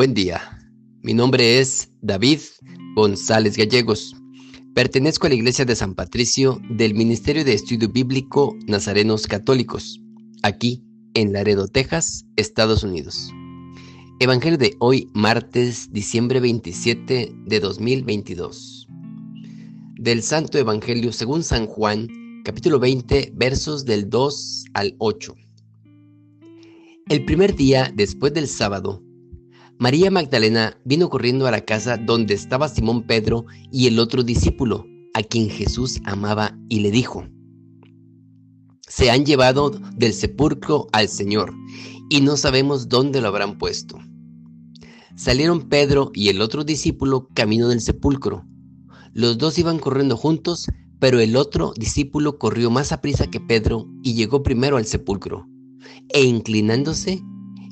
Buen día, mi nombre es David González Gallegos. Pertenezco a la Iglesia de San Patricio del Ministerio de Estudio Bíblico Nazarenos Católicos, aquí en Laredo, Texas, Estados Unidos. Evangelio de hoy, martes, diciembre 27 de 2022. Del Santo Evangelio según San Juan, capítulo 20, versos del 2 al 8. El primer día después del sábado, María Magdalena vino corriendo a la casa donde estaba Simón Pedro y el otro discípulo, a quien Jesús amaba, y le dijo, Se han llevado del sepulcro al Señor, y no sabemos dónde lo habrán puesto. Salieron Pedro y el otro discípulo camino del sepulcro. Los dos iban corriendo juntos, pero el otro discípulo corrió más a prisa que Pedro y llegó primero al sepulcro. E inclinándose,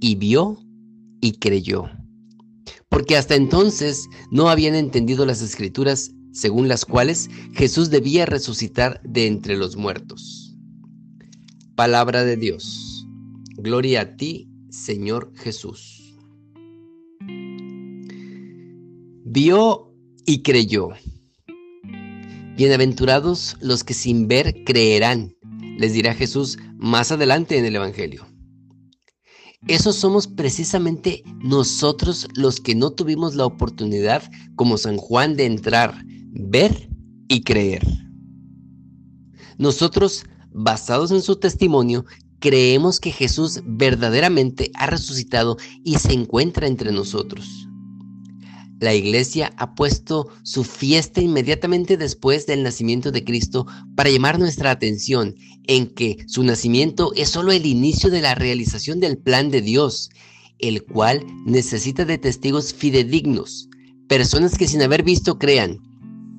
y vio y creyó. Porque hasta entonces no habían entendido las escrituras según las cuales Jesús debía resucitar de entre los muertos. Palabra de Dios. Gloria a ti, Señor Jesús. Vio y creyó. Bienaventurados los que sin ver creerán, les dirá Jesús más adelante en el Evangelio. Esos somos precisamente nosotros los que no tuvimos la oportunidad, como San Juan, de entrar, ver y creer. Nosotros, basados en su testimonio, creemos que Jesús verdaderamente ha resucitado y se encuentra entre nosotros. La iglesia ha puesto su fiesta inmediatamente después del nacimiento de Cristo para llamar nuestra atención en que su nacimiento es solo el inicio de la realización del plan de Dios, el cual necesita de testigos fidedignos, personas que sin haber visto crean,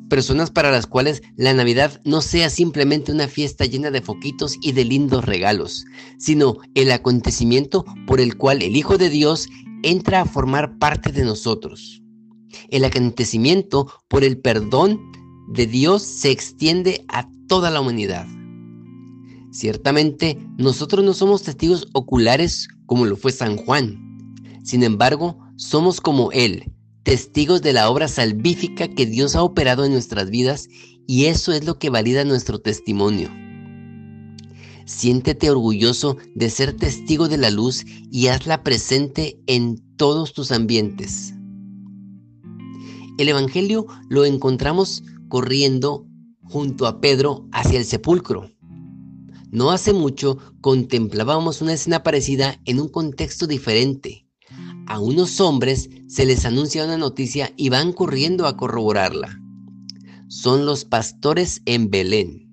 personas para las cuales la Navidad no sea simplemente una fiesta llena de foquitos y de lindos regalos, sino el acontecimiento por el cual el Hijo de Dios entra a formar parte de nosotros. El acontecimiento por el perdón de Dios se extiende a toda la humanidad. Ciertamente, nosotros no somos testigos oculares como lo fue San Juan. Sin embargo, somos como Él, testigos de la obra salvífica que Dios ha operado en nuestras vidas y eso es lo que valida nuestro testimonio. Siéntete orgulloso de ser testigo de la luz y hazla presente en todos tus ambientes. El Evangelio lo encontramos corriendo junto a Pedro hacia el sepulcro. No hace mucho contemplábamos una escena parecida en un contexto diferente. A unos hombres se les anuncia una noticia y van corriendo a corroborarla. Son los pastores en Belén.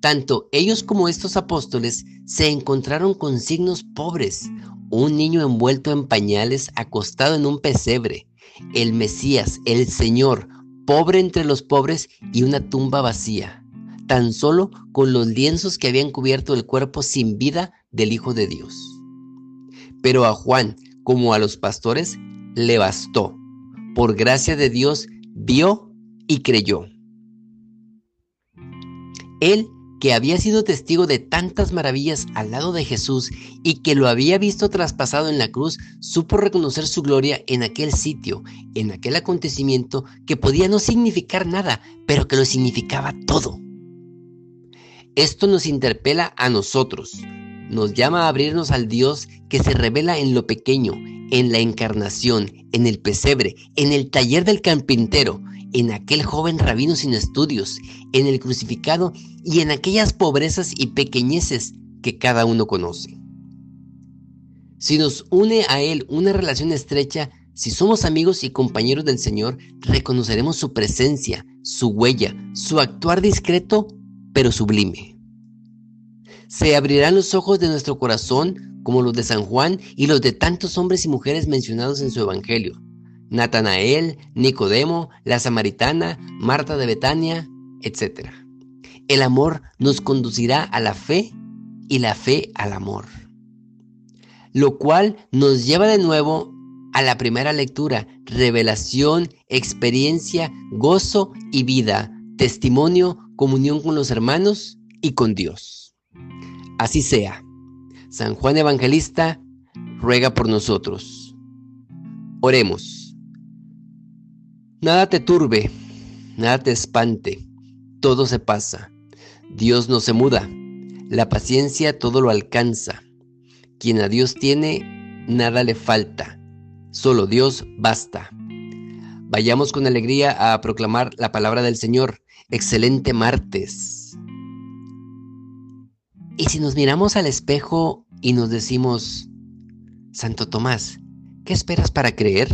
Tanto ellos como estos apóstoles se encontraron con signos pobres, un niño envuelto en pañales acostado en un pesebre, el Mesías, el Señor, pobre entre los pobres y una tumba vacía, tan solo con los lienzos que habían cubierto el cuerpo sin vida del Hijo de Dios. Pero a Juan, como a los pastores, le bastó. Por gracia de Dios, vio y creyó. Él que había sido testigo de tantas maravillas al lado de Jesús y que lo había visto traspasado en la cruz, supo reconocer su gloria en aquel sitio, en aquel acontecimiento que podía no significar nada, pero que lo significaba todo. Esto nos interpela a nosotros, nos llama a abrirnos al Dios que se revela en lo pequeño, en la encarnación, en el pesebre, en el taller del carpintero, en aquel joven rabino sin estudios, en el crucificado y en aquellas pobrezas y pequeñeces que cada uno conoce. Si nos une a Él una relación estrecha, si somos amigos y compañeros del Señor, reconoceremos su presencia, su huella, su actuar discreto, pero sublime. Se abrirán los ojos de nuestro corazón como los de San Juan y los de tantos hombres y mujeres mencionados en su Evangelio. Natanael, Nicodemo, la Samaritana, Marta de Betania, etc. El amor nos conducirá a la fe y la fe al amor. Lo cual nos lleva de nuevo a la primera lectura, revelación, experiencia, gozo y vida, testimonio, comunión con los hermanos y con Dios. Así sea. San Juan Evangelista ruega por nosotros. Oremos. Nada te turbe, nada te espante, todo se pasa. Dios no se muda, la paciencia todo lo alcanza. Quien a Dios tiene, nada le falta Solo Dios basta. Vayamos con alegría a proclamar la palabra del Señor. Excelente martes. Y si nos miramos al espejo y nos decimos, Santo Tomás, ¿qué esperas para creer?